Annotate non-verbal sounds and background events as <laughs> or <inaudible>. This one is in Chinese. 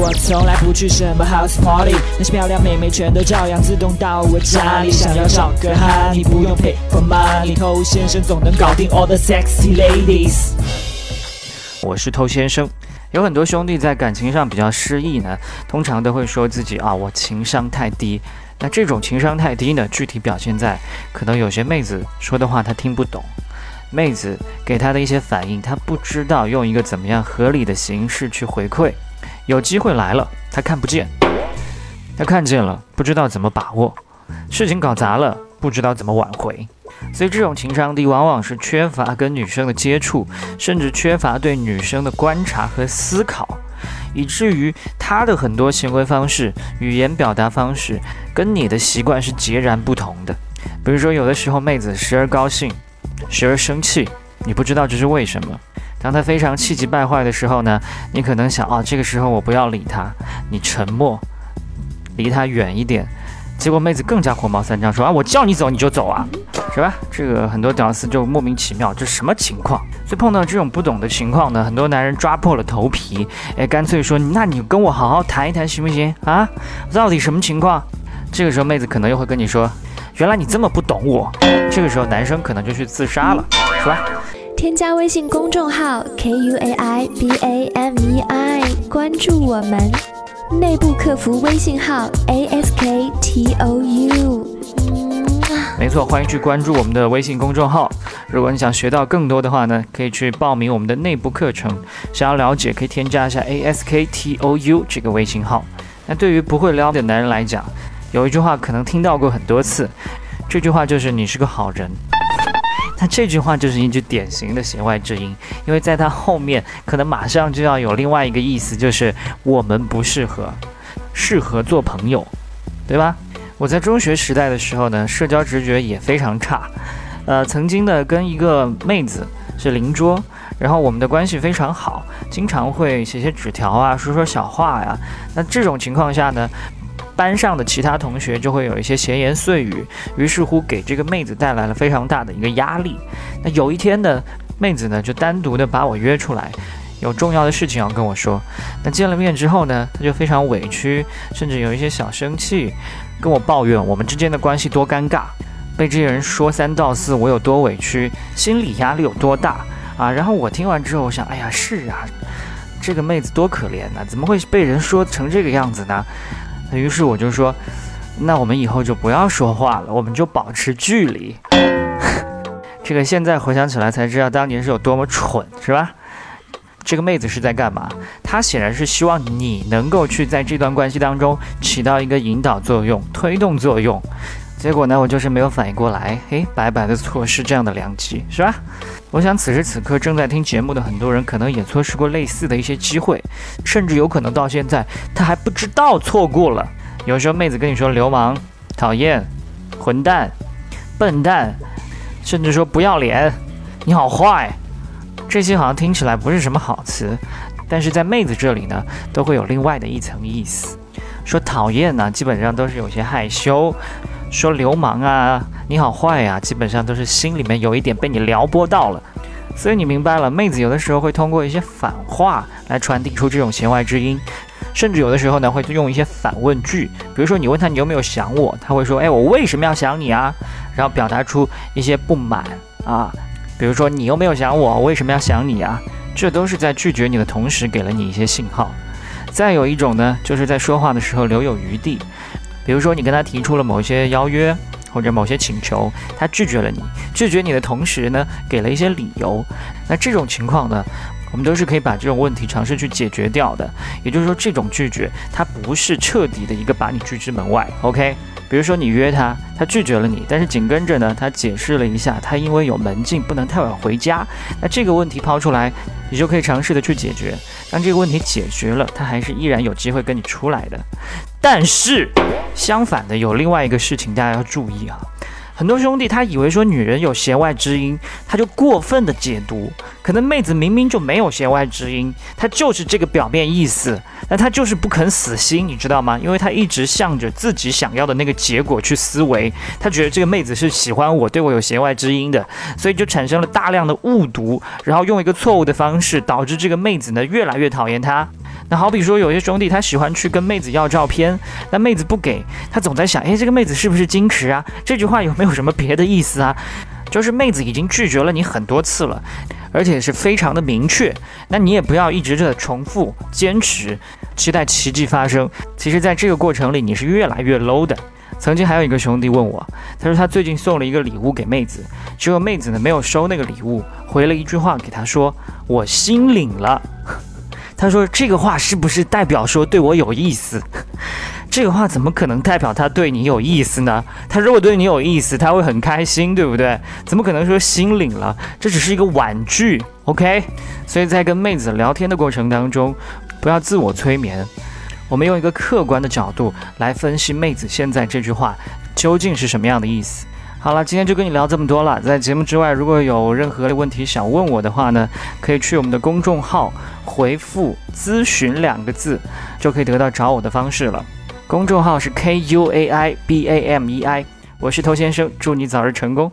我从来不去什么 house party，那些漂亮妹妹全都照样自动到我家里。想要找个哈，你不用 pay for money，偷先生总能搞定 all the sexy ladies。我是偷先生。有很多兄弟在感情上比较失意呢，通常都会说自己啊，我情商太低。那这种情商太低呢，具体表现在可能有些妹子说的话他听不懂，妹子给他的一些反应，他不知道用一个怎么样合理的形式去回馈。有机会来了，他看不见；他看见了，不知道怎么把握。事情搞砸了，不知道怎么挽回。所以这种情商低，往往是缺乏跟女生的接触，甚至缺乏对女生的观察和思考，以至于他的很多行为方式、语言表达方式跟你的习惯是截然不同的。比如说，有的时候妹子时而高兴，时而生气，你不知道这是为什么。当她非常气急败坏的时候呢，你可能想啊，这个时候我不要理她，你沉默，离她远一点。结果妹子更加火冒三丈，说啊，我叫你走你就走啊。是吧？这个很多屌丝就莫名其妙，这什么情况？所以碰到这种不懂的情况呢，很多男人抓破了头皮，哎，干脆说，那你跟我好好谈一谈行不行啊？到底什么情况？这个时候妹子可能又会跟你说，原来你这么不懂我。这个时候男生可能就去自杀了，是吧？添加微信公众号 k u a i b a m e i，关注我们，内部客服微信号 a s k t o u。没错，欢迎去关注我们的微信公众号。如果你想学到更多的话呢，可以去报名我们的内部课程。想要了解，可以添加一下 A S K T O U 这个微信号。那对于不会撩的男人来讲，有一句话可能听到过很多次，这句话就是“你是个好人”。那这句话就是一句典型的弦外之音，因为在它后面可能马上就要有另外一个意思，就是我们不适合，适合做朋友，对吧？我在中学时代的时候呢，社交直觉也非常差，呃，曾经呢跟一个妹子是邻桌，然后我们的关系非常好，经常会写写纸条啊，说说小话呀。那这种情况下呢，班上的其他同学就会有一些闲言碎语，于是乎给这个妹子带来了非常大的一个压力。那有一天呢，妹子呢就单独的把我约出来，有重要的事情要跟我说。那见了面之后呢，她就非常委屈，甚至有一些小生气。跟我抱怨我们之间的关系多尴尬，被这些人说三道四，我有多委屈，心理压力有多大啊！然后我听完之后，我想，哎呀，是啊，这个妹子多可怜呐，怎么会被人说成这个样子呢？那于是我就说，那我们以后就不要说话了，我们就保持距离。<laughs> 这个现在回想起来才知道，当年是有多么蠢，是吧？这个妹子是在干嘛？她显然是希望你能够去在这段关系当中起到一个引导作用、推动作用。结果呢，我就是没有反应过来，嘿，白白的错失这样的良机，是吧？我想此时此刻正在听节目的很多人，可能也错失过类似的一些机会，甚至有可能到现在他还不知道错过了。有时候妹子跟你说流氓、讨厌、混蛋、笨蛋，甚至说不要脸，你好坏。这些好像听起来不是什么好词，但是在妹子这里呢，都会有另外的一层意思。说讨厌呢，基本上都是有些害羞；说流氓啊，你好坏呀，基本上都是心里面有一点被你撩拨到了。所以你明白了，妹子有的时候会通过一些反话来传递出这种弦外之音，甚至有的时候呢，会用一些反问句。比如说你问他你有没有想我，他会说，哎，我为什么要想你啊？然后表达出一些不满啊。比如说，你又没有想我，为什么要想你啊？这都是在拒绝你的同时给了你一些信号。再有一种呢，就是在说话的时候留有余地。比如说，你跟他提出了某些邀约或者某些请求，他拒绝了你，拒绝你的同时呢，给了一些理由。那这种情况呢，我们都是可以把这种问题尝试去解决掉的。也就是说，这种拒绝它不是彻底的一个把你拒之门外。OK。比如说你约他，他拒绝了你，但是紧跟着呢，他解释了一下，他因为有门禁不能太晚回家。那这个问题抛出来，你就可以尝试的去解决。当这个问题解决了，他还是依然有机会跟你出来的。但是相反的，有另外一个事情大家要注意啊。很多兄弟他以为说女人有弦外之音，他就过分的解读。可能妹子明明就没有弦外之音，她就是这个表面意思，但她就是不肯死心，你知道吗？因为她一直向着自己想要的那个结果去思维，她觉得这个妹子是喜欢我，对我有弦外之音的，所以就产生了大量的误读，然后用一个错误的方式，导致这个妹子呢越来越讨厌他。那好比说有些兄弟他喜欢去跟妹子要照片，那妹子不给他，总在想，诶，这个妹子是不是矜持啊？这句话有没有什么别的意思啊？就是妹子已经拒绝了你很多次了，而且是非常的明确，那你也不要一直的重复坚持，期待奇迹发生。其实，在这个过程里，你是越来越 low 的。曾经还有一个兄弟问我，他说他最近送了一个礼物给妹子，结果妹子呢没有收那个礼物，回了一句话给他说：“我心领了。” <laughs> 他说这个话是不是代表说对我有意思？<laughs> 这个话怎么可能代表他对你有意思呢？他如果对你有意思，他会很开心，对不对？怎么可能说心领了？这只是一个婉拒，OK？所以在跟妹子聊天的过程当中，不要自我催眠。我们用一个客观的角度来分析妹子现在这句话究竟是什么样的意思。好了，今天就跟你聊这么多了。在节目之外，如果有任何的问题想问我的话呢，可以去我们的公众号回复“咨询”两个字，就可以得到找我的方式了。公众号是 K U A I B A M E I，我是头先生，祝你早日成功。